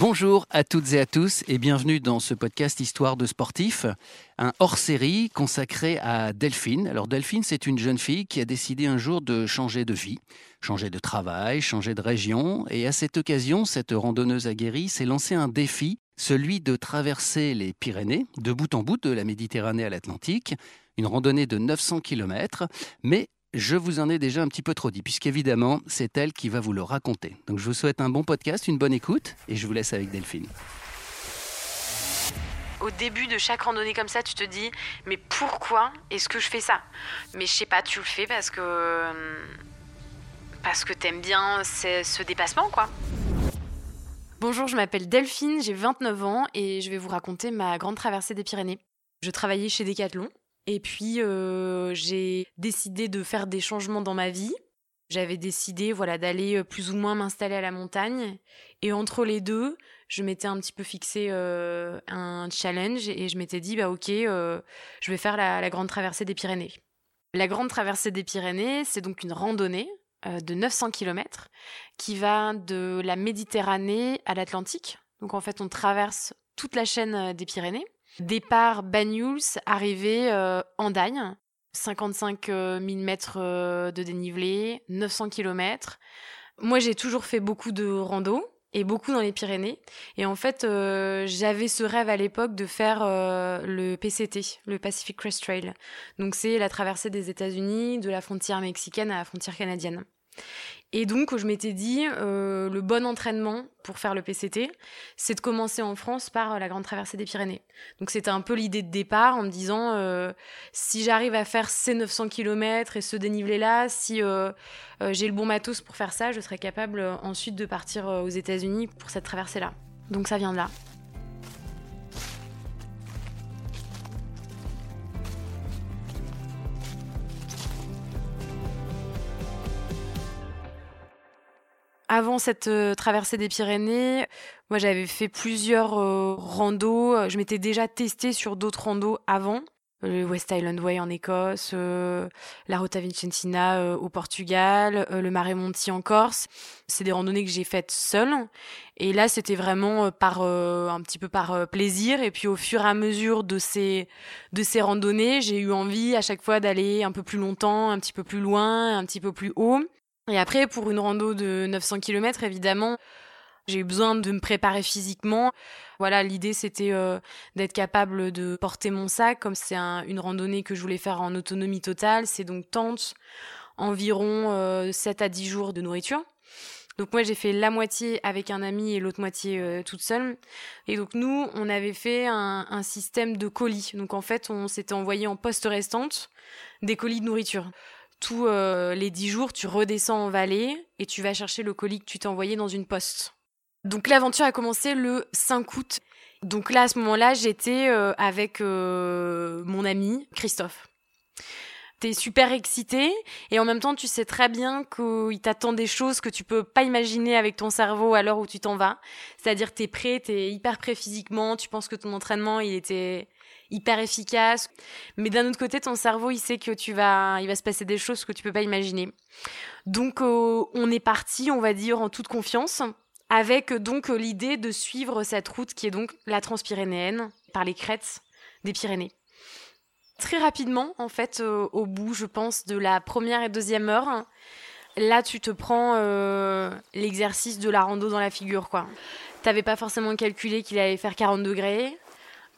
Bonjour à toutes et à tous et bienvenue dans ce podcast Histoire de sportifs, un hors-série consacré à Delphine. Alors Delphine, c'est une jeune fille qui a décidé un jour de changer de vie, changer de travail, changer de région et à cette occasion, cette randonneuse aguerrie s'est lancée un défi, celui de traverser les Pyrénées de bout en bout de la Méditerranée à l'Atlantique, une randonnée de 900 km, mais je vous en ai déjà un petit peu trop dit, puisqu'évidemment, c'est elle qui va vous le raconter. Donc je vous souhaite un bon podcast, une bonne écoute, et je vous laisse avec Delphine. Au début de chaque randonnée comme ça, tu te dis, mais pourquoi est-ce que je fais ça? Mais je sais pas, tu le fais parce que. parce que t'aimes bien ce dépassement, quoi. Bonjour, je m'appelle Delphine, j'ai 29 ans et je vais vous raconter ma grande traversée des Pyrénées. Je travaillais chez Decathlon et puis, euh, j'ai décidé de faire des changements dans ma vie. J'avais décidé voilà, d'aller euh, plus ou moins m'installer à la montagne. Et entre les deux, je m'étais un petit peu fixé euh, un challenge et je m'étais dit, bah ok, je vais faire la, la, grande traversée des Pyrénées. La grande traversée des Pyrénées, c'est donc une randonnée de 900 km qui va de la Méditerranée à l'Atlantique. Donc en fait, on traverse toute la chaîne des Pyrénées. Départ Banyuls, arrivée euh, Andagne, 55 000 mètres euh, de dénivelé, 900 km. Moi, j'ai toujours fait beaucoup de rando et beaucoup dans les Pyrénées. Et en fait, euh, j'avais ce rêve à l'époque de faire le PCT, le Pacific Crest Trail. Donc, c'est la traversée des États-Unis de la frontière mexicaine à la frontière canadienne. Et donc, je m'étais dit, euh, le bon entraînement pour faire le PCT, c'est de commencer en France par la grande traversée des Pyrénées. Donc, c'était un peu l'idée de départ en me disant, euh, si j'arrive à faire ces 900 km et ce dénivelé-là, si euh, j'ai le bon matos pour faire ça, je serai capable ensuite de partir aux États-Unis pour cette traversée-là. Donc, ça vient de là. Avant cette euh, traversée des Pyrénées, moi j'avais fait plusieurs euh, randos. Je m'étais déjà testée sur d'autres randos avant. Le West Island Way en Écosse, euh, la Rota Vicentina au Portugal, le Mare Monti en Corse. C'est des randonnées que j'ai faites seule. Et là, c'était vraiment par un petit peu par plaisir. Et puis au fur et à mesure de ces de ces randonnées, j'ai eu envie à chaque fois d'aller un peu plus longtemps, un petit peu plus loin, un petit peu plus haut. Et après, pour une rando de 900 km, évidemment, j'ai eu besoin de me préparer physiquement. Voilà, l'idée c'était euh, d'être capable de porter mon sac, comme c'est une randonnée que je voulais faire en autonomie totale. C'est donc tente, environ 7 euh, à 10 jours de nourriture. Donc moi j'ai fait la moitié avec un ami et l'autre moitié euh, toute seule. Et donc nous on avait fait un, un système de colis. Donc en fait on s'était envoyé en poste restante des colis de nourriture tous euh, les dix jours, tu redescends en vallée et tu vas chercher le colis que tu t'es envoyé dans une poste. Donc l'aventure a commencé le 5 août. Donc là, à ce moment-là, j'étais euh, avec euh, mon ami Christophe. T'es super excité et en même temps, tu sais très bien qu'il t'attend des choses que tu peux pas imaginer avec ton cerveau à l'heure où tu t'en vas. C'est-à-dire, t'es prêt, t'es hyper prêt physiquement, tu penses que ton entraînement, il était hyper efficace. Mais d'un autre côté, ton cerveau, il sait que tu vas, il va se passer des choses que tu peux pas imaginer. Donc, euh, on est parti, on va dire, en toute confiance, avec donc l'idée de suivre cette route qui est donc la transpyrénéenne par les crêtes des Pyrénées. Très rapidement, en fait, euh, au bout, je pense, de la première et deuxième heure, là, tu te prends euh, l'exercice de la rando dans la figure, quoi. T'avais pas forcément calculé qu'il allait faire 40 degrés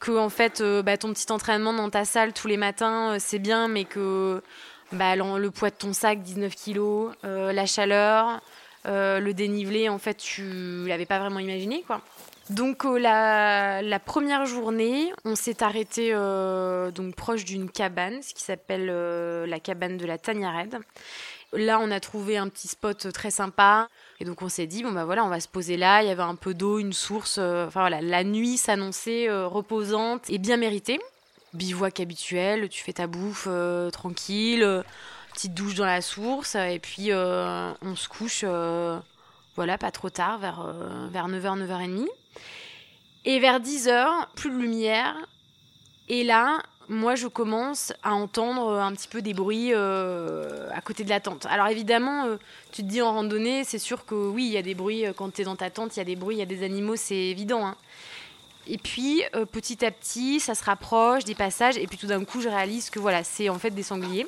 que en fait euh, bah, ton petit entraînement dans ta salle tous les matins euh, c'est bien mais que bah, le, poids de ton sac 19 kilos euh, la chaleur le dénivelé en fait tu l'avais pas vraiment imaginé quoi donc la, première journée, on s'est arrêté donc proche d'une cabane, ce qui s'appelle la cabane de la Tagnarède. Là, on a trouvé un petit spot très sympa. Et donc, on s'est dit, bon, bah voilà, on va se poser là. Il y avait un peu d'eau, une source. Euh, enfin, voilà, la nuit s'annonçait euh, reposante et bien méritée. Bivouac habituel, tu fais ta bouffe euh, tranquille, petite douche dans la source. Et puis, on se couche, voilà, pas trop tard, vers, vers 9h, 9h30. Et vers 10h, plus de lumière. Et là, moi je commence à entendre un petit peu des bruits à côté de la tente. Alors évidemment, tu te dis en randonnée, c'est sûr que oui, il y a des bruits quand tu es dans ta tente, il y a des bruits, il y a des animaux, c'est évident. Hein. Et puis petit à petit, ça se rapproche des passages, et puis tout d'un coup, je réalise que voilà, c'est en fait des sangliers.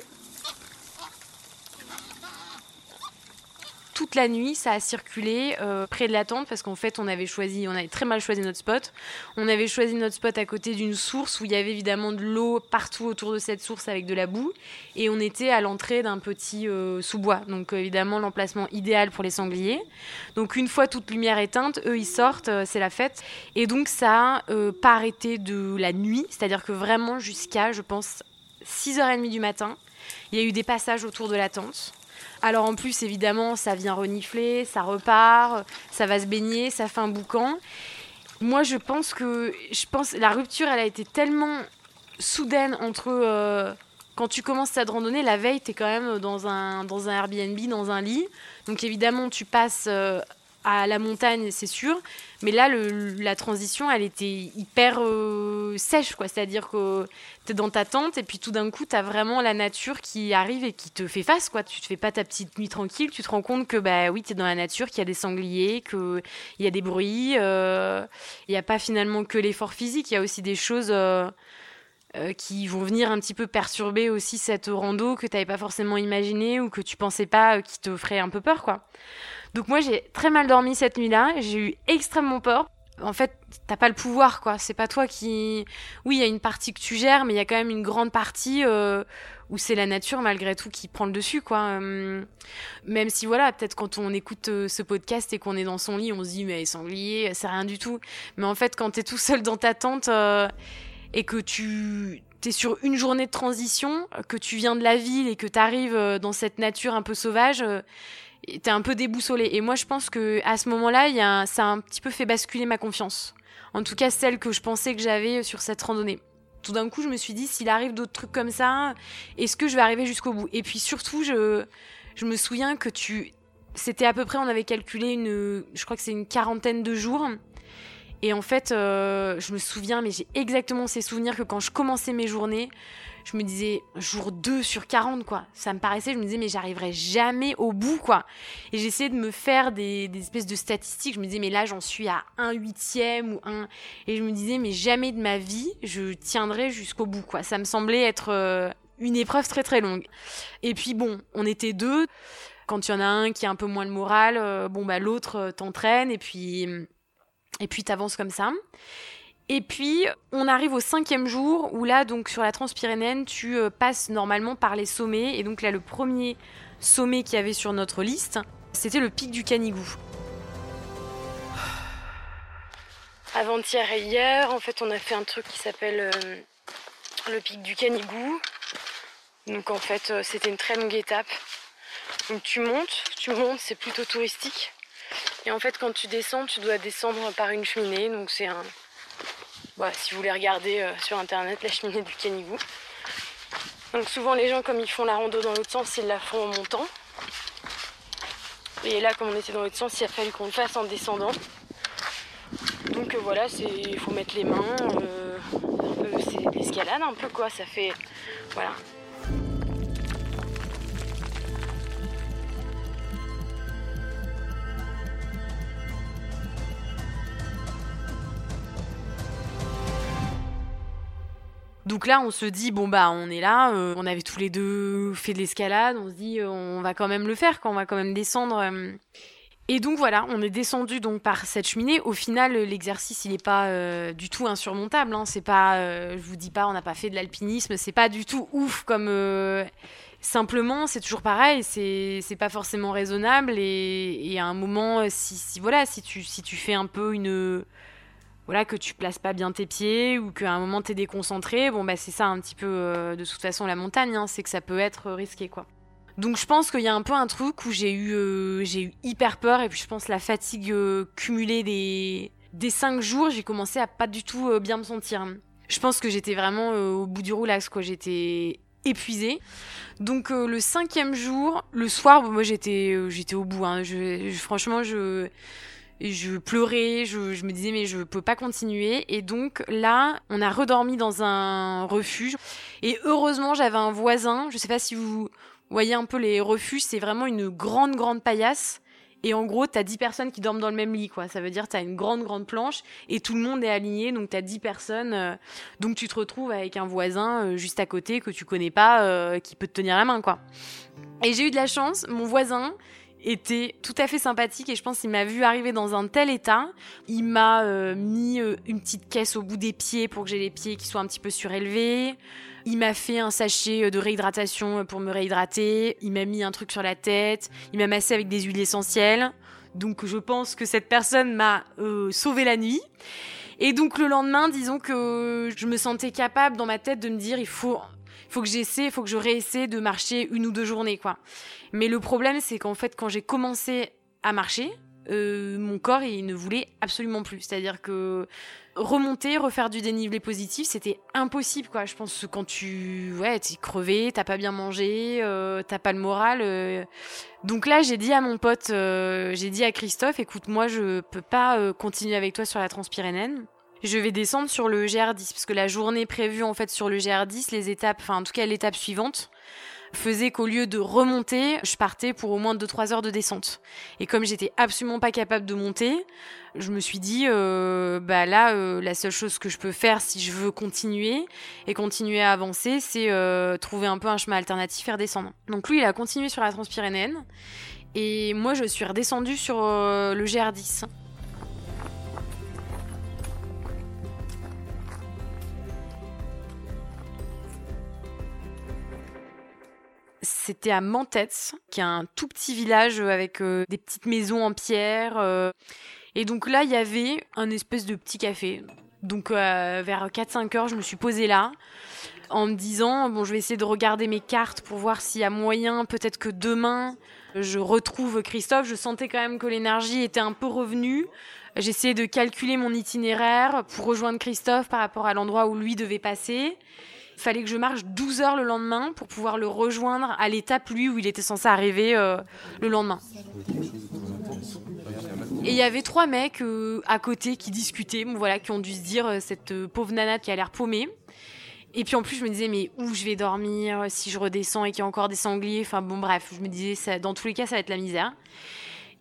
Toute la nuit, ça a circulé euh, près de la tente parce qu'en fait, on avait choisi, on avait très mal choisi notre spot. On avait choisi notre spot à côté d'une source où il y avait évidemment de l'eau partout autour de cette source avec de la boue. Et on était à l'entrée d'un petit euh, sous-bois. Donc évidemment, l'emplacement idéal pour les sangliers. Donc une fois toute lumière éteinte, eux, ils sortent, euh, c'est la fête. Et donc ça n'a pas arrêté de la nuit. C'est-à-dire que vraiment jusqu'à, je pense, 6h30 du matin, il y a eu des passages autour de la tente. Alors en plus, évidemment, ça vient renifler, ça repart, ça va se baigner, ça fait un boucan. Moi, je pense que je pense la rupture, elle a été tellement soudaine entre euh, quand tu commences cette randonnée, la veille, tu es quand même dans un, dans un Airbnb, dans un lit. Donc évidemment, tu passes euh, à la montagne, c'est sûr. Mais là, la transition, elle était hyper euh, sèche, quoi. C'est-à-dire que tu es dans ta tente et puis tout d'un coup, tu as vraiment la nature qui arrive et qui te fait face, quoi. Tu te fais pas ta petite nuit tranquille, tu te rends compte que, bah oui, tu es dans la nature, qu'il y a des sangliers, qu'il y a des bruits. Euh, il n'y a pas finalement que l'effort physique, il y a aussi des choses. Euh, qui vont venir un petit peu perturber aussi cette rando que tu n'avais pas forcément imaginé ou que tu pensais pas qui te ferait un peu peur quoi. Donc moi j'ai très mal dormi cette nuit-là, j'ai eu extrêmement peur. En fait, t'as pas le pouvoir, quoi. C'est pas toi qui. Oui, il y a une partie que tu gères, mais il y a quand même une grande partie euh, où c'est la nature malgré tout qui prend le dessus, quoi. Hum, même si voilà, peut-être quand on écoute euh, ce podcast et qu'on est dans son lit, on se dit mais sanglier, c'est rien du tout. Mais en fait, quand t'es tout seul dans ta tente euh, et que tu t'es sur une journée de transition, que tu viens de la ville et que t'arrives dans cette nature un peu sauvage t'es un peu déboussolé. Et moi, je pense que à ce moment-là, y a ça a un petit peu fait basculer ma confiance. En tout cas, celle que je pensais que j'avais sur cette randonnée. Tout d'un coup, je me suis dit, s'il arrive d'autres trucs comme ça, est-ce que je vais arriver jusqu'au bout? Et puis surtout, je, je me souviens que tu, c'était à peu près, on avait calculé une, je crois que c'est une quarantaine de jours. Et en fait, euh, je me souviens, mais j'ai exactement ces souvenirs que quand je commençais mes journées, je me disais jour 2 sur 40 quoi. Ça me paraissait, je me disais mais j'arriverai jamais au bout quoi. Et j'essayais de me faire des, espèces de statistiques. Je me disais mais là j'en suis à un huitième ou un. Et je me disais mais jamais de ma vie je tiendrai jusqu'au bout quoi. Ça me semblait être euh, une épreuve très très longue. Et puis bon, on était deux. Quand il y en a un qui a un peu moins le moral, euh, bon bah l'autre euh, t'entraîne et puis et puis t'avances comme ça. Et puis, on arrive au cinquième jour où là, donc sur la Transpyrénéenne, tu euh, passes normalement par les sommets. Et donc là, le premier sommet qu'il y avait sur notre liste, c'était le pic du Canigou. Avant-hier et hier, en fait, on a fait un truc qui s'appelle euh, le pic du Canigou. Donc en fait, euh, c'était une très longue étape. Donc tu montes, tu montes, c'est plutôt touristique. Et en fait, quand tu descends, tu dois descendre par une cheminée. Donc c'est un, si vous voulez regarder euh, sur internet la cheminée du Canigou. Donc souvent les gens comme ils font la rando dans l'autre sens, ils la font en montant. Et là comme on était dans l'autre sens, il a fallu qu'on le fasse en descendant. Donc euh, voilà, il faut mettre les mains, euh, c'est l'escalade un peu quoi, ça fait voilà, Donc là, on se dit bon bah on est là, euh, on avait tous les deux fait de l'escalade, on se dit euh, on va quand même le faire, quand on va quand même descendre. Euh. Et donc voilà, on est descendu donc par cette cheminée. Au final, l'exercice il n'est pas du tout insurmontable. Hein. C'est pas, je vous dis pas, on n'a pas fait de l'alpinisme, c'est pas du tout ouf comme. Simplement, c'est toujours pareil, c'est pas forcément raisonnable et, à un moment, voilà, si tu fais un peu une voilà que tu places pas bien tes pieds ou qu'à un moment tu es déconcentré, bon bah c'est ça un petit peu euh, de toute façon la montagne, hein, c'est que ça peut être risqué quoi. Donc je pense qu'il y a un peu un truc où j'ai eu euh, j'ai eu hyper peur et puis je pense la fatigue euh, cumulée des des cinq jours, j'ai commencé à pas du tout bien me sentir. Je pense que j'étais vraiment au bout du roulax quoi, j'étais épuisée. Donc le cinquième jour, le soir, moi j'étais j'étais au bout. Hein. franchement je je pleurais, je, me disais mais je peux pas continuer. Et donc là, on a redormi dans un refuge. Et heureusement, j'avais un voisin. Je sais pas si vous voyez un peu les refuges, c'est vraiment une grande grande paillasse. Et en gros, t'as 10 personnes qui dorment dans le même lit, quoi. Ça veut dire t'as une grande, grande planche et tout le monde est aligné, donc t'as 10 personnes. Euh, donc tu te retrouves avec un voisin euh, juste à côté que tu connais pas, euh, qui peut te tenir la main, quoi. Et j'ai eu de la chance, mon voisin, était tout à fait sympathique et je pense qu'il m'a vu arriver dans un tel état. Il m'a euh, mis euh, une petite caisse au bout des pieds pour que j'ai les pieds qui soient un petit peu surélevés. Il m'a fait un sachet euh, de réhydratation pour me réhydrater. Il m'a mis un truc sur la tête. Il m'a massé avec des huiles essentielles. Donc je pense que cette personne m'a sauvé la nuit. Et donc le lendemain, disons que je me sentais capable dans ma tête de me dire il faut faut que j'essaie, faut que je réessaie de marcher une ou deux journées, quoi. Mais le problème, c'est qu'en fait, quand j'ai commencé à marcher, euh, mon corps, il ne voulait absolument plus. C'est-à-dire que remonter, refaire du dénivelé positif, c'était impossible, quoi. Je pense que quand tu, ouais, t'es crevé, t'as pas bien mangé, euh, t'as pas le moral. Euh. Donc là, j'ai dit à mon pote, j'ai dit à Christophe, écoute, moi, je peux pas continuer avec toi sur la Transpyrénène je vais descendre sur le GR10 parce que la journée prévue en fait sur le GR10, les étapes, enfin en tout cas l'étape suivante faisait qu'au lieu de remonter, je partais pour au moins 2-3 heures de descente. Et comme j'étais absolument pas capable de monter, je me suis dit, euh, bah là, euh, la seule chose que je peux faire si je veux continuer et continuer à avancer, c'est euh, trouver un peu un chemin alternatif et redescendre. Donc lui, il a continué sur la Transpyrénéenne et moi, je suis redescendue sur le GR10. C'était à Mentetz, qui est un tout petit village avec euh, des petites maisons en pierre. Euh. et donc là, il y avait un espèce de petit café. Donc euh, vers 4-5 heures, je me suis posée là en me disant bon, je vais essayer de regarder mes cartes pour voir s'il y a moyen, peut-être que demain je retrouve Christophe. Je sentais quand même que l'énergie était un peu revenue. J'essayais de calculer mon itinéraire pour rejoindre Christophe par rapport à l'endroit où lui devait passer. Fallait que je marche 12 heures le lendemain pour pouvoir le rejoindre à l'étape, lui, où il était censé arriver euh, le lendemain. Et il y avait trois mecs euh, à côté qui discutaient, voilà, qui ont dû se dire euh, cette pauvre nana qui a l'air paumée. Et puis en plus, je me disais, mais où je vais dormir si je redescends et qu'il y a encore des sangliers? Enfin bon, bref, je me disais, ça, dans tous les cas, ça va être la misère.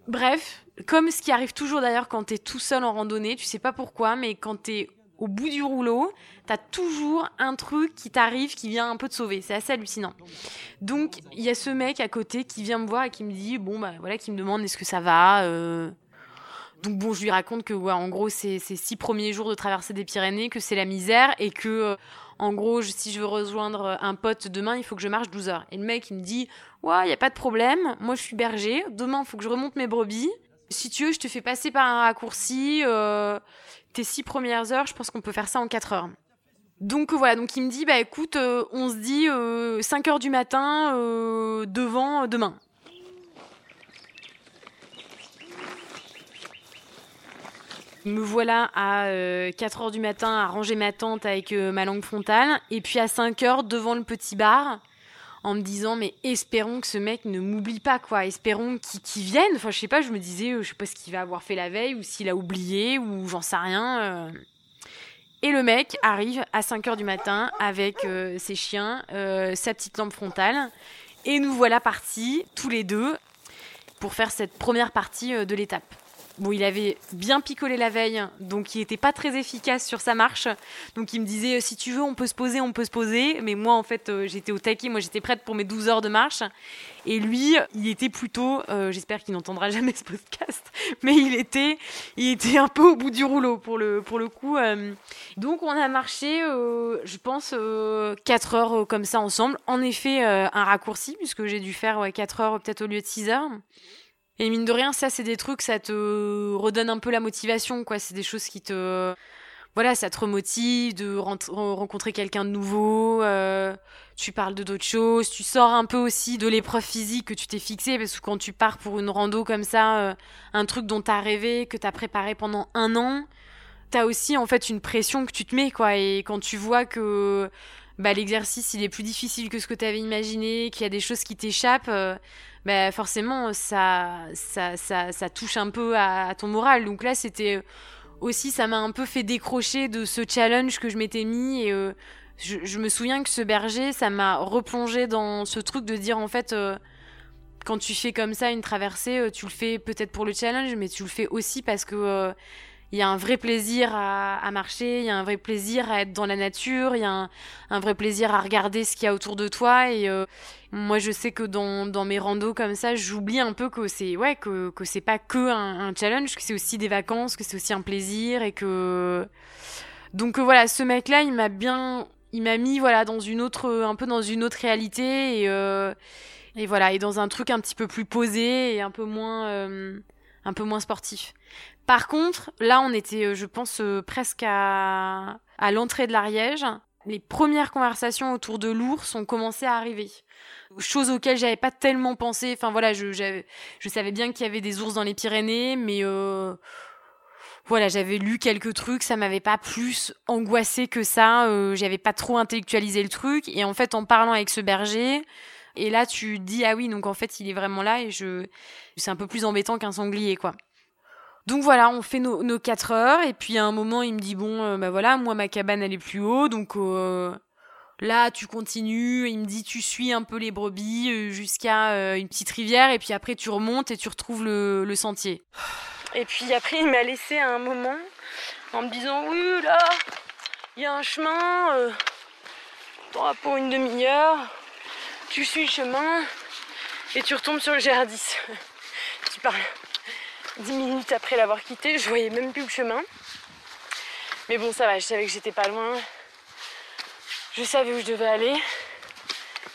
Bref, comme ce qui arrive toujours d'ailleurs quand t'es tout seul en randonnée, tu sais pas pourquoi, mais quand t'es au bout du rouleau, t'as toujours un truc qui t'arrive qui vient un peu te sauver. C'est assez hallucinant. Donc, il y a ce mec à côté qui vient me voir et qui me dit, bon, bah voilà, qui me demande est-ce que ça va euh. Donc bon, je lui raconte que, ouais, en gros, c'est ces six premiers jours de traversée des Pyrénées, que c'est la misère et que, euh, en gros, si je veux rejoindre un pote demain, il faut que je marche 12 heures. Et le mec, il me dit, ouais, il y a pas de problème. Moi, je suis berger. Demain, il faut que je remonte mes brebis. Si tu veux, je te fais passer par un raccourci. Euh, tes six premières heures, je pense qu'on peut faire ça en quatre heures. Donc voilà, donc il me dit, bah écoute, euh, on se dit 5 euh, heures du matin euh, devant demain. Me voilà à 4 heures du matin à ranger ma tente avec ma langue frontale, et puis à 5 heures devant le petit bar, en me disant mais espérons que ce mec ne m'oublie pas quoi, espérons qu'il vienne. Enfin je sais pas, je me disais euh, je sais pas ce qu'il va avoir fait la veille ou s'il a oublié ou j'en sais rien. Euh. Et le mec arrive à 5 heures du matin avec euh, ses chiens, sa petite lampe frontale et nous voilà partis tous les deux pour faire cette première partie de l'étape. Bon, il avait bien picolé la veille, donc il n'était pas très efficace sur sa marche. Donc il me disait, si tu veux, on peut se poser, on peut se poser. Mais moi, en fait, euh, j'étais au taquet, moi j'étais prête pour mes 12 heures de marche. Et lui, il était plutôt, euh, j'espère qu'il n'entendra jamais ce podcast, mais il était, il était un peu au bout du rouleau pour le, pour le coup. Euh. Donc on a marché, je pense, 4 heures comme ça ensemble. En effet, un raccourci, puisque j'ai dû faire 4 heures peut-être au lieu de 6 heures. Et mine de rien, ça, c'est des trucs, ça te redonne un peu la motivation, quoi. C'est des choses qui te. Voilà, ça te remotive de rencontrer quelqu'un de nouveau. Euh, tu parles de d'autres choses. Tu sors un peu aussi de l'épreuve physique que tu t'es fixée. Parce que quand tu pars pour une rando comme ça, euh, un truc dont t'as rêvé, que t'as préparé pendant un an, t'as aussi, en fait, une pression que tu te mets, quoi. Et quand tu vois que bah, l'exercice il est plus difficile que ce que tu avais imaginé, qu'il y a des choses qui t'échappent, bah, forcément ça, ça, ça, touche un peu à, ton moral. Donc là, c'était aussi, ça m'a un peu fait décrocher de ce challenge que je m'étais mis. Et je, je, me souviens que ce berger, ça m'a replongé dans ce truc de dire en fait quand tu fais comme ça une traversée, tu le fais peut-être pour le challenge, mais tu le fais aussi parce que il y a un vrai plaisir à, marcher, il y a un vrai plaisir à être dans la nature, il y a un, vrai plaisir à regarder ce qu'il y a autour de toi. Et euh, moi, je sais que dans, mes randos comme ça, j'oublie un peu que c'est ouais que, c'est pas que un, challenge, que c'est aussi des vacances, que c'est aussi un plaisir et que donc euh, voilà, ce mec-là, il m'a bien, il m'a mis voilà dans une autre, un peu dans une autre réalité et euh, voilà et dans un truc un petit peu plus posé et un peu moins un peu moins sportif. Par contre, là, on était, euh, je pense, euh, presque à, à l'entrée de l'Ariège. Les premières conversations autour de l'ours ont commencé à arriver. Chose auxquelles j'avais pas tellement pensé. Enfin voilà, je, je savais bien qu'il y avait des ours dans les Pyrénées, mais euh, voilà, j'avais lu quelques trucs, ça m'avait pas plus angoissé que ça. Euh, j'avais pas trop intellectualisé le truc. Et en fait, en parlant avec ce berger, et là, tu dis ah oui, donc en fait, il est vraiment là. Et je, c'est un peu plus embêtant qu'un sanglier, quoi. Donc voilà, on fait nos, nos 4 heures et puis à un moment il me dit bon euh, bah voilà, moi ma cabane elle est plus haut donc euh, là tu continues, il me dit tu suis un peu les brebis euh, jusqu'à une petite rivière et puis après tu remontes et tu retrouves le, sentier. Et puis après il m'a laissé à un moment en me disant oui là, il y a un chemin, euh, pour une demi-heure, tu suis le chemin et tu retombes sur le GR10 qui parle dix minutes après l'avoir quitté, je voyais même plus le chemin. Mais bon, ça va, je savais que j'étais pas loin. Je savais où je devais aller.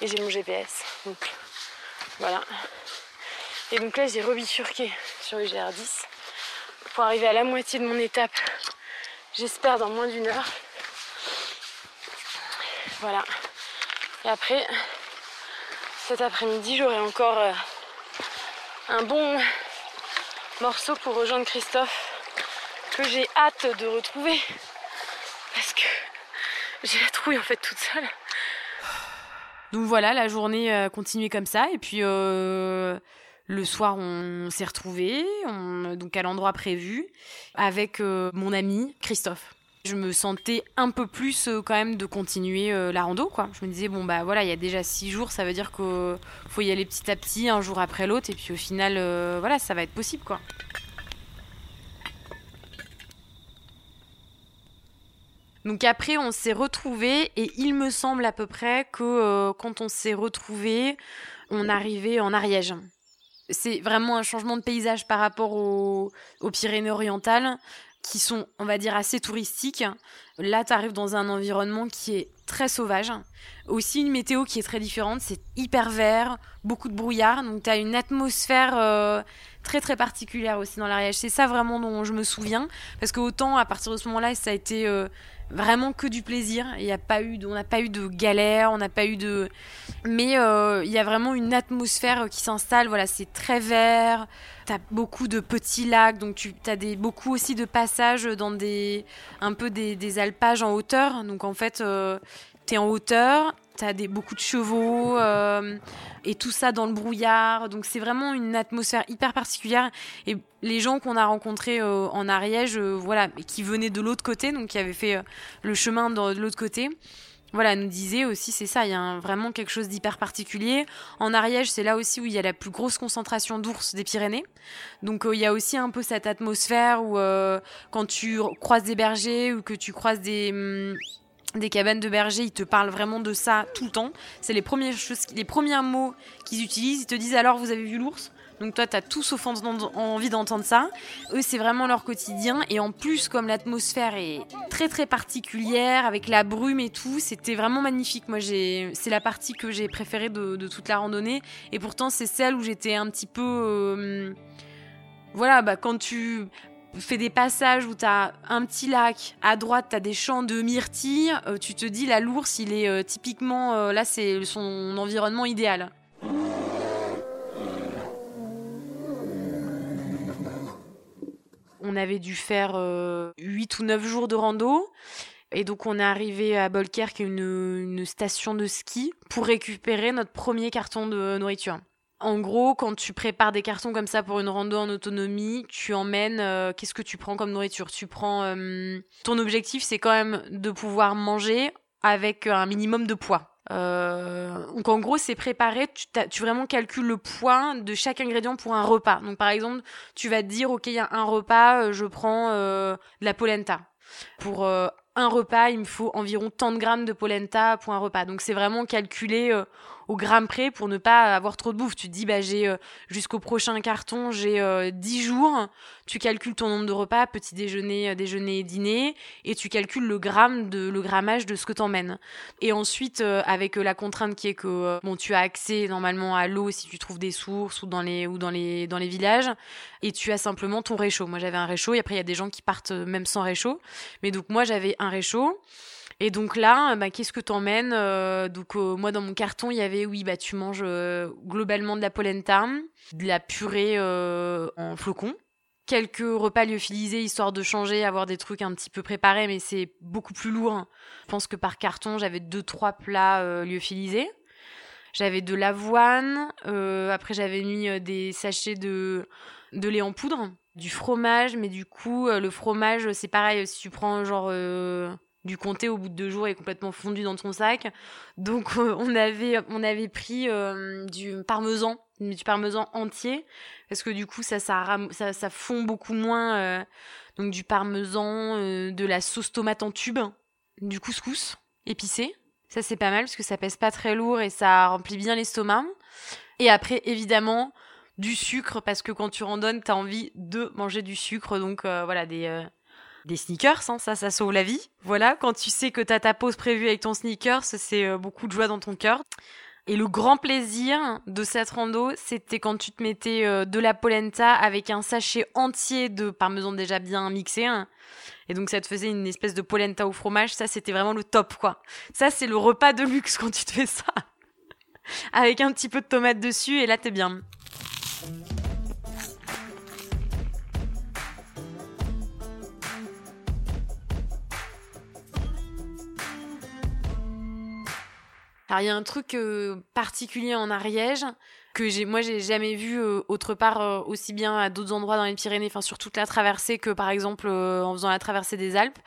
Et j'ai mon GPS. Donc voilà. Et donc là, j'ai rebifurqué sur le GR10 pour arriver à la moitié de mon étape. J'espère dans moins d'une heure. Voilà. Et après, cet après-midi, j'aurai encore euh, un bon morceau pour rejoindre Christophe que j'ai hâte de retrouver. Parce que j'ai la trouille en fait toute seule. Donc voilà, la journée a continué comme ça. Et puis euh, le soir on s'est retrouvés donc à l'endroit prévu avec euh, mon ami Christophe je me sentais un peu plus euh, quand même de continuer euh, la rando quoi. Je me disais bon bah voilà il y a déjà six jours ça veut dire qu'il faut y aller petit à petit un jour après l'autre et puis au final euh, voilà ça va être possible quoi. Donc après on s'est retrouvés et il me semble à peu près que quand on s'est retrouvés on arrivait en Ariège c'est vraiment un changement de paysage par rapport aux Pyrénées-Orientales qui sont, on va dire, assez touristiques. Là, tu arrives dans un environnement qui est très sauvage. Aussi une météo qui est très différente, c'est hyper vert, beaucoup de brouillard, donc tu as une atmosphère euh, très très particulière aussi dans l'Ariège. C'est ça vraiment dont je me souviens, parce que autant à partir de ce moment-là, ça a été euh, vraiment que du plaisir. Il y a pas eu, on n'a pas eu de galère, on n'a pas eu de, mais euh, il y a vraiment une atmosphère qui s'installe. Voilà, c'est très vert. T'as beaucoup de petits lacs, donc tu as des beaucoup aussi de passages dans des un peu des, des alpages en hauteur. Donc en fait, euh, tu es en hauteur, tu as des, beaucoup de chevaux euh, et tout ça dans le brouillard. Donc c'est vraiment une atmosphère hyper particulière. Et les gens qu'on a rencontrés euh, en Ariège, euh, voilà, qui venaient de l'autre côté, donc qui avaient fait le chemin de l'autre côté, voilà, nous disaient aussi, c'est ça, il y a vraiment quelque chose d'hyper particulier. En Ariège, c'est là aussi où il y a la plus grosse concentration d'ours des Pyrénées. Donc il y a aussi un peu cette atmosphère où quand tu croises des bergers ou que tu croises des... Hum, des cabanes de berger, ils te parlent vraiment de ça tout le temps. C'est les premières choses, les premiers mots qu'ils utilisent. Ils te disent alors vous avez vu l'ours? Donc toi, tu as tout sauf envie d'entendre ça. Eux, c'est vraiment leur quotidien. Et en plus, comme l'atmosphère est très très particulière, avec la brume et tout, c'était vraiment magnifique. Moi, c'est la partie que j'ai préférée de, toute la randonnée. Et pourtant, c'est celle où j'étais un petit peu... Euh, voilà, bah, quand tu fais des passages où tu as un petit lac, à droite tu as des champs de myrtilles, euh, tu te dis la l'ours, il est euh, typiquement euh, là c'est son environnement idéal. On avait dû faire 8 ou 9 jours de rando Et donc on est arrivé à Bolker, une station de ski, pour récupérer notre premier carton de nourriture. En gros, quand tu prépares des cartons comme ça pour une rando en autonomie, tu emmènes. euh, Qu'est-ce que tu prends comme nourriture? Tu prends. euh, ton objectif, c'est quand même de pouvoir manger avec un minimum de poids. Euh, donc en gros, c'est préparé. Tu, tu vraiment calcules le poids de chaque ingrédient pour un repas. Donc par exemple, tu vas te dire, ok, il y a un repas, je prends de la polenta. Pour un repas, il me faut environ tant de grammes de polenta pour un repas. Donc c'est vraiment calculé au gramme près pour ne pas avoir trop de bouffe. Tu te dis, bah, j'ai euh, jusqu'au prochain carton, j'ai euh, 10 jours. Tu calcules ton nombre de repas, petit déjeuner, euh, déjeuner dîner, et tu calcules le gramme de le grammage de ce que t'emmènes. Et ensuite, euh, avec la contrainte qui est que bon, tu as accès normalement à l'eau si tu trouves des sources ou dans les ou dans les dans les villages, et tu as simplement ton réchaud. Moi, j'avais un réchaud, et après il y a des gens qui partent même sans réchaud. Mais donc moi, j'avais un réchaud. Et donc là, bah, qu'est-ce que t'emmènes euh, Donc euh, moi dans mon carton, il y avait oui, bah tu manges euh, globalement de la polenta, de la purée en flocons, quelques repas lyophilisés histoire de changer, avoir des trucs un petit peu préparés, mais c'est beaucoup plus lourd. Je pense que par carton, j'avais deux trois plats euh, lyophilisés. J'avais de l'avoine, après j'avais mis des sachets de de lait en poudre, du fromage, mais du coup le fromage c'est pareil si tu prends genre du comté au bout de deux jours est complètement fondu dans ton sac. Donc euh, on avait on avait pris euh, du parmesan, du parmesan entier parce que du coup ça ça ram- ça, ça fond beaucoup moins euh, donc du parmesan, de la sauce tomate en tube, du couscous épicé. Ça c'est pas mal parce que ça pèse pas très lourd et ça remplit bien l'estomac. Et après évidemment du sucre parce que quand tu randonnes, t'as envie de manger du sucre donc voilà des des sneakers, hein, ça, ça sauve la vie. Voilà, quand tu sais que t'as ta pause prévue avec ton sneakers, c'est euh, beaucoup de joie dans ton cœur. Et le grand plaisir de cette rando, c'était quand tu te mettais euh, de la polenta avec un sachet entier de parmesan déjà bien mixé. hein. Et donc ça te faisait une espèce de polenta au fromage. Ça, c'était vraiment le top, quoi. Ça, c'est le repas de luxe quand tu te fais ça. avec un petit peu de tomate dessus, et là, t'es bien. Alors il y a un truc euh, particulier en Ariège que j'ai moi j'ai jamais vu euh, autre part euh, aussi bien à d'autres endroits dans les Pyrénées enfin sur toute la traversée que par exemple euh, en faisant la traversée des Alpes.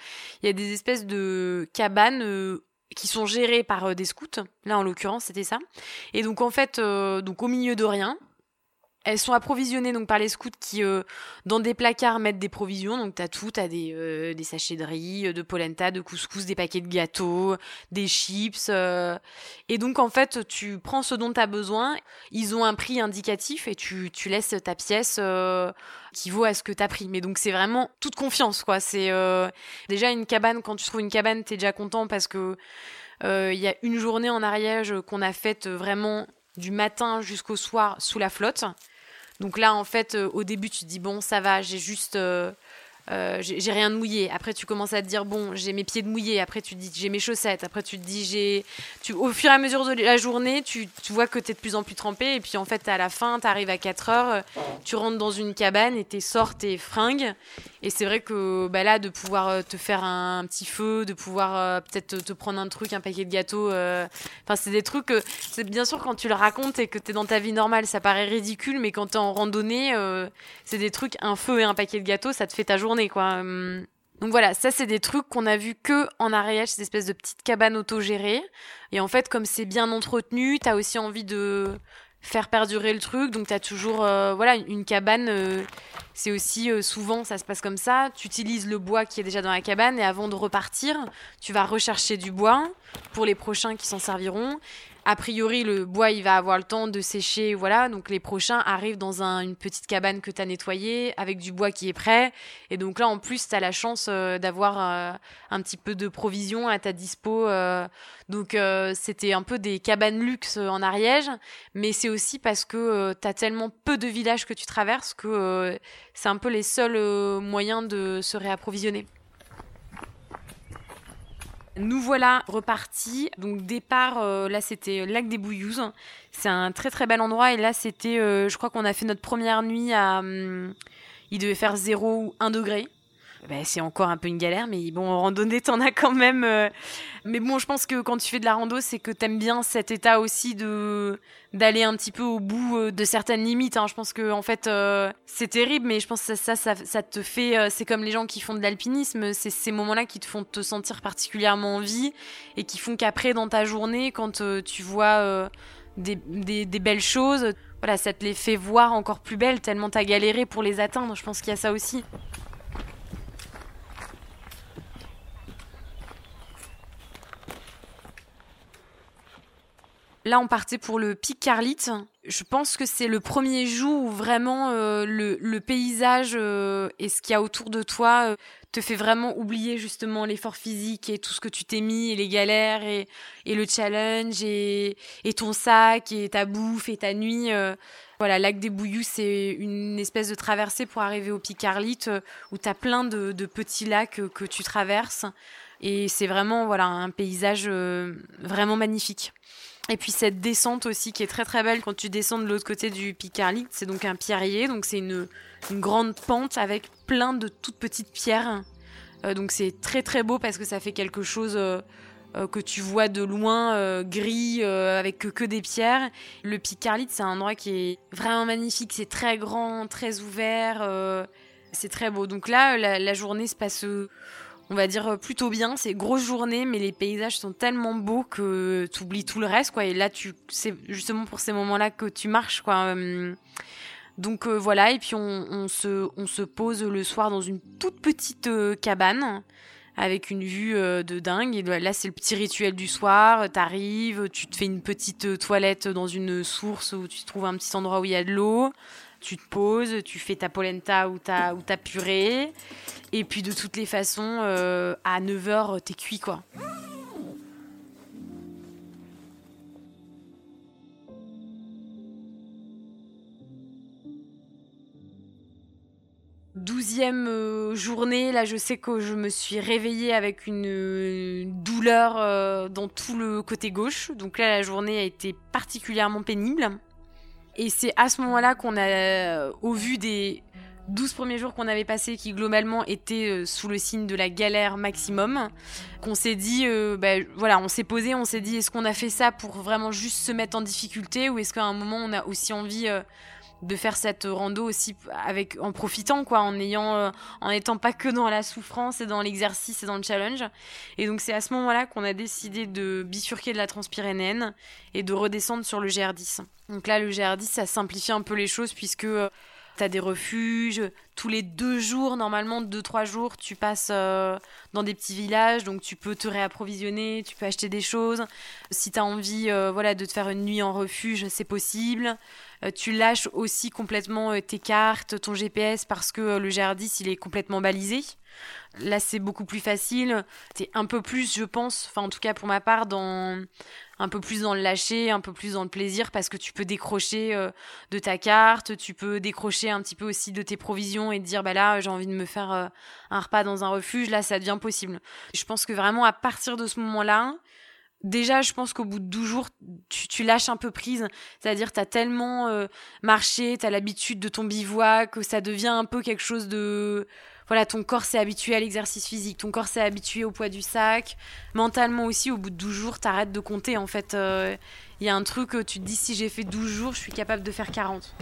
Il y a des espèces de cabanes euh, qui sont gérées par euh, des scouts. Là en l'occurrence c'était ça. Et donc en fait donc au milieu de rien elles sont approvisionnées donc par les scouts qui euh, dans des placards mettent des provisions. Donc t'as tout t'as des euh, des sachets de riz euh, de polenta de couscous des paquets de gâteaux des chips et donc en fait tu prends ce dont tu as besoin. Ils ont un prix indicatif et tu, tu laisses ta pièce qui vaut à ce que tu as pris. Mais donc c'est vraiment toute confiance quoi. C'est déjà une cabane quand tu trouves une cabane t'es déjà content parce que il y a une journée en Ariège qu'on a faite vraiment du matin jusqu'au soir sous la flotte donc là, en fait, euh, au début, tu te dis, bon, ça va, j'ai juste... euh, j'ai rien de mouillé. Après, tu commences à te dire, bon, j'ai mes pieds de mouillé. Après, tu dis, j'ai mes chaussettes. Après, tu te dis, j'ai... Tu, au fur et à mesure de la journée, tu, vois que tu es de plus en plus trempé. Et puis, en fait, à la fin, tu arrives à 4 heures, tu rentres dans une cabane et tu sors tes fringues. Et c'est vrai que bah, là, de pouvoir euh, te faire un, petit feu, de pouvoir euh, peut-être te, prendre un truc, un paquet de gâteaux. Enfin, c'est des trucs c'est bien sûr quand tu le racontes et que tu es dans ta vie normale, ça paraît ridicule, mais quand tu es en randonnée, c'est des trucs, un feu et un paquet de gâteaux, ça te fait ta journée, Hum. Donc voilà, ça c'est des trucs qu'on a vu que en Ariège, ces espèces de petites cabanes autogérées. Et en fait, comme c'est bien entretenu, t'as aussi envie de faire perdurer le truc. Donc t'as toujours, euh, voilà, une cabane. euh, c'est aussi euh, souvent, ça se passe comme ça. Tu utilises le bois qui est déjà dans la cabane et avant de repartir, tu vas rechercher du bois pour les prochains qui s'en serviront. A priori, le bois, il va avoir le temps de sécher, voilà. Donc les prochains arrivent dans un- une petite cabane que tu as nettoyée avec du bois qui est prêt. Et donc là, en plus, tu as la chance euh, d'avoir euh, un petit peu de provisions à ta dispo. euh. donc c'était un peu des cabanes luxe en Ariège, mais c'est aussi parce que tu as tellement peu de villages que tu traverses que c'est un peu les seuls moyens de se réapprovisionner. Nous voilà repartis. Donc départ, euh, là c'était Lac des Bouillouzes. C'est un très très bel endroit et là c'était, euh, je crois qu'on a fait notre première nuit à, hum, il devait faire 0 ou 1 degré. Bah, c'est encore un peu une galère, mais bon, en randonnée, t'en as quand même. Euh. Mais bon, je pense que quand tu fais de la rando, c'est que t'aimes bien cet état aussi de d'aller un petit peu au bout euh, de certaines limites. Hein. Je pense que en fait, euh, c'est terrible, mais je pense que ça, ça, te fait. c'est comme les gens qui font de l'alpinisme. C'est ces moments-là qui te font te sentir particulièrement en vie et qui font qu'après, dans ta journée, quand tu vois des, des, des belles choses, voilà, ça te les fait voir encore plus belles tellement t'as galéré pour les atteindre. Je pense qu'il y a ça aussi. Là, on partait pour le pic Carlite. Je pense que c'est le premier jour où vraiment euh, le, paysage euh, et ce qu'il y a autour de toi euh, te fait vraiment oublier justement l'effort physique et tout ce que tu t'es mis et les galères et, le challenge et, ton sac et ta bouffe et ta nuit. Voilà, lac des Bouillous, c'est une espèce de traversée pour arriver au pic Carlite où tu as plein de, de, petits lacs que tu traverses. Et c'est vraiment voilà un paysage vraiment magnifique. Et puis cette descente aussi qui est très très belle quand tu descends de l'autre côté du Picardie, c'est donc un pierrier, donc c'est une, grande pente avec plein de toutes petites pierres. Euh, donc c'est très très beau parce que ça fait quelque chose euh, euh, que tu vois de loin, gris, avec que, des pierres. Le Picardie, c'est un endroit qui est vraiment magnifique, c'est très grand, très ouvert, c'est très beau. Donc là, la journée se passe on va dire plutôt bien. C'est grosse journée, mais les paysages sont tellement beaux que tu oublies tout le reste, quoi. Et là, tu, c'est justement pour ces moments-là que tu marches, quoi. Donc euh, voilà, et puis on, se, pose le soir dans une toute petite euh, cabane avec une vue euh, de dingue. Et là, c'est le petit rituel du soir. T'arrives, tu te fais une petite toilette dans une source où tu trouves un petit endroit où il y a de l'eau tu te poses, tu fais ta polenta ou ta, purée. Et puis de toutes les façons, euh, à 9h, t'es cuit quoi. Douzième euh, journée, là je sais que je me suis réveillée avec une, douleur euh, dans tout le côté gauche. Donc là la journée a été particulièrement pénible. Et c'est à ce moment-là qu'on a, euh, au vu des 12 premiers jours qu'on avait passés, qui globalement étaient euh, sous le signe de la galère maximum, qu'on s'est dit, euh, bah, voilà, on s'est posé, on s'est dit, est-ce qu'on a fait ça pour vraiment juste se mettre en difficulté ou est-ce qu'à un moment on a aussi envie de faire cette rando aussi avec en profitant quoi en ayant euh, en étant pas que dans la souffrance et dans l'exercice et dans le challenge. Et donc c'est à ce moment-là qu'on a décidé de bifurquer de la transpyrénéenne et de redescendre sur le GR10 donc là le GR10 ça simplifie un peu les choses puisque euh, tu as des refuges tous les deux jours normalement deux trois jours tu passes euh, dans des petits villages donc tu peux te réapprovisionner tu peux acheter des choses si tu as envie voilà de te faire une nuit en refuge c'est possible euh, tu lâches aussi complètement euh, tes cartes, ton GPS parce que euh, le GR10 il est complètement balisé. Là c'est beaucoup plus facile. T'es un peu plus, je pense, enfin en tout cas pour ma part, dans un peu plus dans le lâcher, un peu plus dans le plaisir parce que tu peux décrocher de ta carte, tu peux décrocher un petit peu aussi de tes provisions et dire bah là j'ai envie de me faire un repas dans un refuge, là ça devient possible. Je pense que vraiment à partir de ce moment-là, déjà, je pense qu'au bout de 12 jours, tu, lâches un peu prise. C'est-à-dire, tu as tellement euh, marché, tu as l'habitude de ton bivouac, que ça devient un peu quelque chose de... Voilà, ton corps s'est habitué à l'exercice physique, ton corps s'est habitué au poids du sac. Mentalement aussi, au bout de 12 jours, t'arrêtes de compter. En fait, il euh, y a un truc, tu te dis, si j'ai fait 12 jours, je suis capable de faire 40.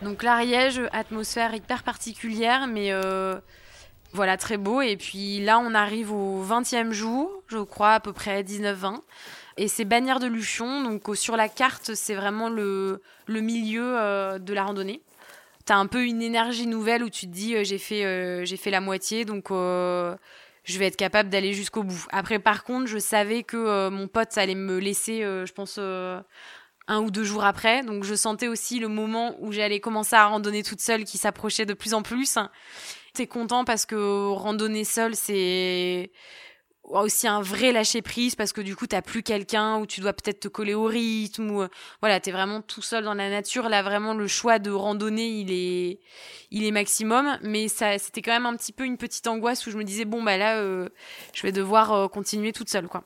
Donc l'Ariège, atmosphère hyper particulière, mais... Euh, voilà, très beau. Et puis là, on arrive au 20e jour, je crois, à peu près 19-20. Et c'est Bagnères de Luchon. Donc sur la carte, c'est vraiment le, milieu euh, de la randonnée. T'as un peu une énergie nouvelle où tu te dis euh, j'ai fait, euh, fait la moitié, donc je vais être capable d'aller jusqu'au bout. Après, par contre, je savais que mon pote allait me laisser, je pense, un ou deux jours après. Donc je sentais aussi le moment où j'allais commencer à randonner toute seule qui s'approchait de plus en plus t'es content parce que randonner seul, c'est aussi un vrai lâcher prise parce que du coup t'as plus quelqu'un où tu dois peut-être te coller au rythme ou voilà t'es vraiment tout seul dans la nature. Là vraiment le choix de randonner il est il est maximum. Mais ça c'était quand même un petit peu une petite angoisse où je me disais bon bah là euh, je vais devoir euh, continuer toute seule quoi.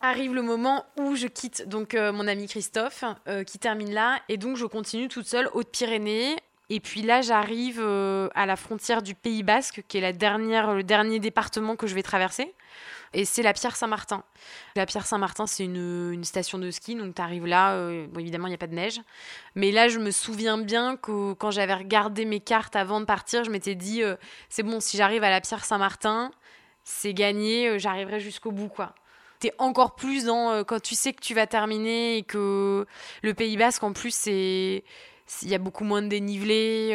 Arrive le moment où je quitte donc mon ami Christophe, qui termine là, et donc je continue toute seule Haute-Pyrénées. Et puis là, j'arrive à la frontière du Pays Basque, qui est la dernière, le dernier département que je vais traverser. Et c'est la Pierre Saint-Martin. La Pierre Saint-Martin, c'est une, station de ski, donc tu arrives là, euh, évidemment, il n'y a pas de neige. Mais là, je me souviens bien que quand j'avais regardé mes cartes avant de partir, je m'étais dit, euh, c'est bon, si j'arrive à la Pierre Saint-Martin, c'est gagné, euh, j'arriverai jusqu'au bout, quoi. T'es encore plus dans quand tu sais que tu vas terminer et que le Pays Basque, en plus, c'est il y a beaucoup moins de dénivelé,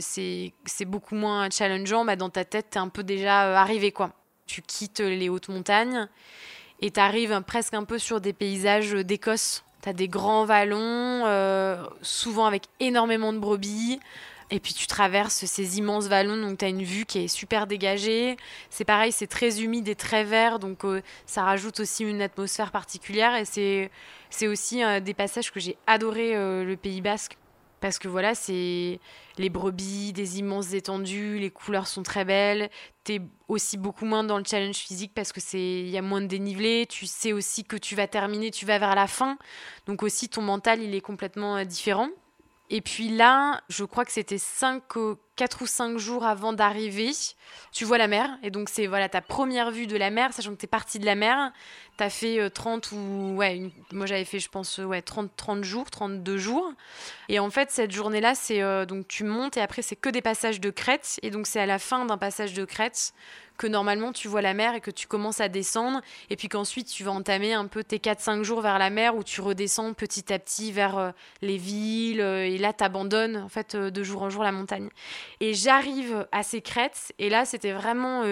c'est beaucoup moins challengeant, bah dans ta tête, t'es un peu déjà arrivé, quoi tu quittes les hautes montagnes et tu arrives presque un peu sur des paysages d'Écosse. Tu as des grands vallons, euh, souvent avec énormément de brebis. Et puis tu traverses ces immenses vallons, donc tu as une vue qui est super dégagée. C'est pareil, c'est très humide et très vert, donc euh, ça rajoute aussi une atmosphère particulière. Et c'est aussi euh, des passages que j'ai adoré le Pays Basque parce que voilà, c'est les brebis, des immenses étendues, les couleurs sont très belles. Tu es aussi beaucoup moins dans le challenge physique parce que c'est il y a moins de dénivelé, tu sais aussi que tu vas terminer, tu vas vers la fin. Donc aussi ton mental, il est complètement euh, différent. Et puis là, je crois que c'était 5 4 ou 5 jours avant d'arriver, tu vois la mer et donc c'est voilà ta première vue de la mer sachant que tu es parti de la mer, tu as fait 30 euh, ou ouais, moi j'avais fait je pense euh, ouais 30 30 jours, 32 jours. Et en fait cette journée-là, c'est donc tu montes et après c'est que des passages de crête et donc c'est à la fin d'un passage de crête que normalement tu vois la mer et que tu commences à descendre et puis qu'ensuite tu vas entamer un peu tes 4-5 jours vers la mer où tu redescends petit à petit vers euh, les villes euh, et là tu abandonnes en fait euh, de jour en jour la montagne. Et j'arrive à ces crêtes et là c'était vraiment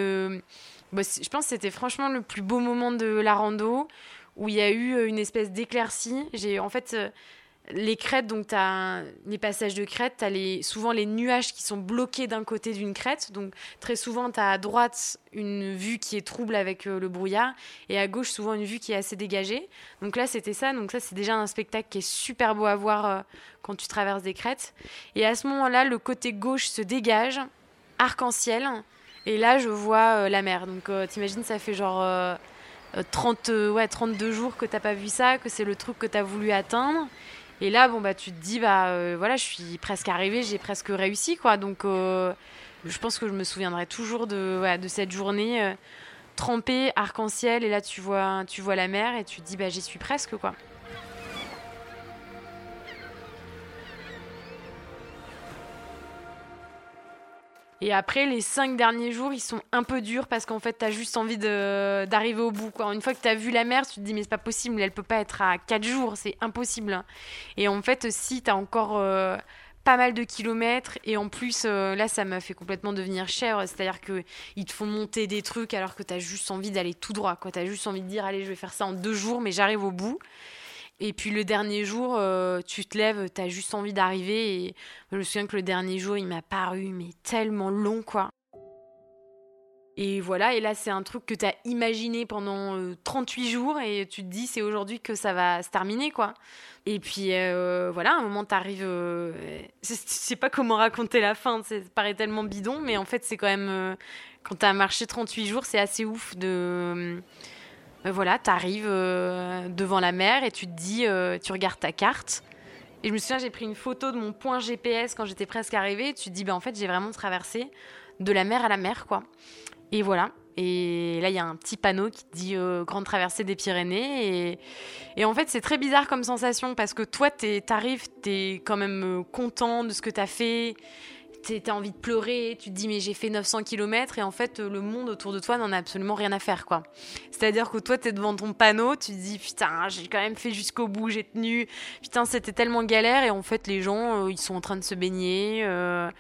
bah, je pense que c'était franchement le plus beau moment de la rando où il y a eu une espèce d'éclaircie. J'ai en fait les crêtes, donc tu as les passages de crête, tu as souvent les nuages qui sont bloqués d'un côté d'une crête. Donc très souvent, tu as à droite une vue qui est trouble avec euh, le brouillard et à gauche, souvent une vue qui est assez dégagée. Donc là, c'était ça. Donc ça, c'est déjà un spectacle qui est super beau à voir euh, quand tu traverses des crêtes. Et à ce moment-là, le côté gauche se dégage, arc-en-ciel. Et là, je vois euh, la mer. Donc t'imagines, ça fait genre 30, ouais, 32 jours que t'as pas vu ça, que c'est le truc que tu as voulu atteindre. Et là, bon, bah, tu te dis, bah, euh, voilà, je suis presque arrivée, j'ai presque réussi, quoi. Donc, euh, je pense que je me souviendrai toujours de, cette journée euh, trempée, arc-en-ciel, et là, tu vois, tu vois la mer, et tu te dis, bah, j'y suis presque, quoi. Et après, les cinq derniers jours, ils sont un peu durs parce qu'en fait, tu as juste envie d'arriver au bout. Une fois que tu as vu la mer, tu te dis, mais c'est pas possible, elle peut pas être à quatre jours, c'est impossible. Et en fait, si tu as encore euh, pas mal de kilomètres, et en plus, euh, là, ça m'a fait complètement devenir chèvre, c'est-à-dire qu'ils te font monter des trucs alors que tu as juste envie d'aller tout droit. Tu as juste envie de dire, allez, je vais faire ça en deux jours, mais j'arrive au bout. Et puis le dernier jour, euh, tu te lèves, tu as juste envie d'arriver. Et je me souviens que le dernier jour, il m'a paru mais tellement long, quoi. Et voilà, et là, c'est un truc que tu as imaginé pendant 38 euh, jours et tu te dis, c'est aujourd'hui que ça va se terminer, quoi. Et puis euh, voilà, à un moment, tu arrives. je sais pas comment raconter la fin, ça paraît tellement bidon, mais en fait, c'est quand même. quand tu as marché 38 jours, c'est assez ouf de voilà, tu arrives euh, devant la mer et tu te dis, euh, tu regardes ta carte. Et je me souviens, j'ai pris une photo de mon point GPS quand j'étais presque arrivée. Tu te dis, ben en fait, j'ai vraiment traversé de la mer à la mer, quoi. Et voilà. Et là, il y a un petit panneau qui dit euh, Grande traversée des Pyrénées. Et, et en fait, c'est très bizarre comme sensation parce que toi, t'arrives, t'es quand même content de ce que t'as fait t'as envie de pleurer, tu te dis mais j'ai fait 900 km et en fait le monde autour de toi n'en a absolument rien à faire quoi. C'est-à-dire que toi t'es devant ton panneau, tu te dis putain j'ai quand même fait jusqu'au bout, j'ai tenu, putain c'était tellement galère et en fait les gens euh, ils sont en train de se baigner, euh,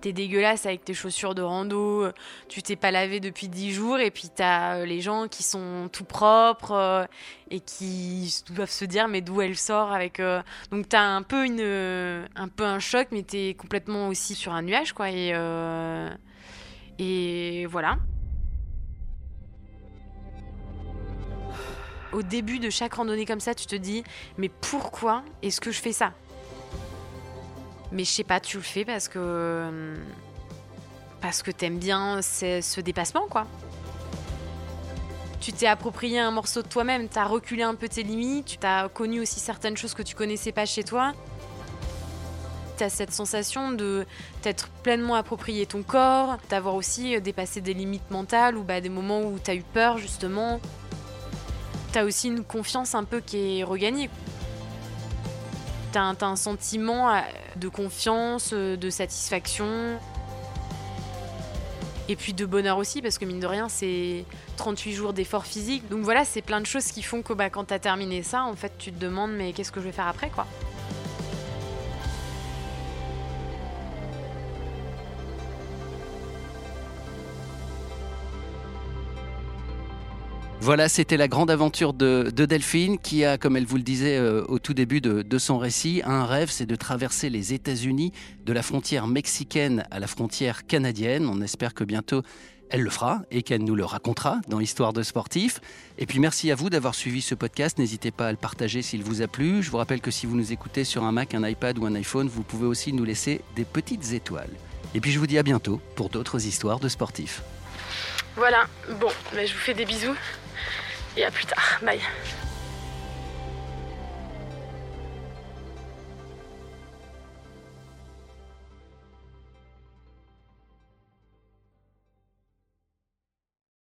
t'es dégueulasse avec tes chaussures de rando, tu t'es pas lavé depuis 10 jours et puis t'as euh, les gens qui sont tout propres euh, et qui doivent se dire mais d'où elle sort avec euh, donc t'as un peu une un peu un choc mais t'es complètement aussi sur un nuage quoi et et voilà. Au début de chaque randonnée comme ça, tu te dis mais pourquoi est-ce que je fais ça? Mais je sais pas, tu le fais parce que. Parce que t'aimes bien ce dépassement, quoi. Tu t'es approprié un morceau de toi-même, tu as reculé un peu tes limites, tu as connu aussi certaines choses que tu connaissais pas chez toi. Tu as cette sensation de t'être pleinement approprié ton corps, d'avoir aussi dépassé des limites mentales ou bah, des moments où tu as eu peur justement. Tu as aussi une confiance un peu qui est regagnée. Tu as, un sentiment euh, de confiance, euh, de satisfaction. Et puis de bonheur aussi, parce que mine de rien, c'est 38 jours d'effort physique. Donc voilà, c'est plein de choses qui font que bah, quand tu as terminé ça, en fait, tu te demandes, mais qu'est-ce que je vais faire après, quoi? Voilà, c'était la grande aventure de, Delphine qui a, comme elle vous le disait euh, au tout début de, son récit, un rêve, c'est de traverser les États-Unis de la frontière mexicaine à la frontière canadienne. On espère que bientôt elle le fera et qu'elle nous le racontera dans Histoire de sportif. Et puis merci à vous d'avoir suivi ce podcast. N'hésitez pas à le partager s'il vous a plu. Je vous rappelle que si vous nous écoutez sur un Mac, un iPad ou un iPhone, vous pouvez aussi nous laisser des petites étoiles. Et puis je vous dis à bientôt pour d'autres histoires de sportifs. Voilà, bon, mais je vous fais des bisous et à plus tard. Bye.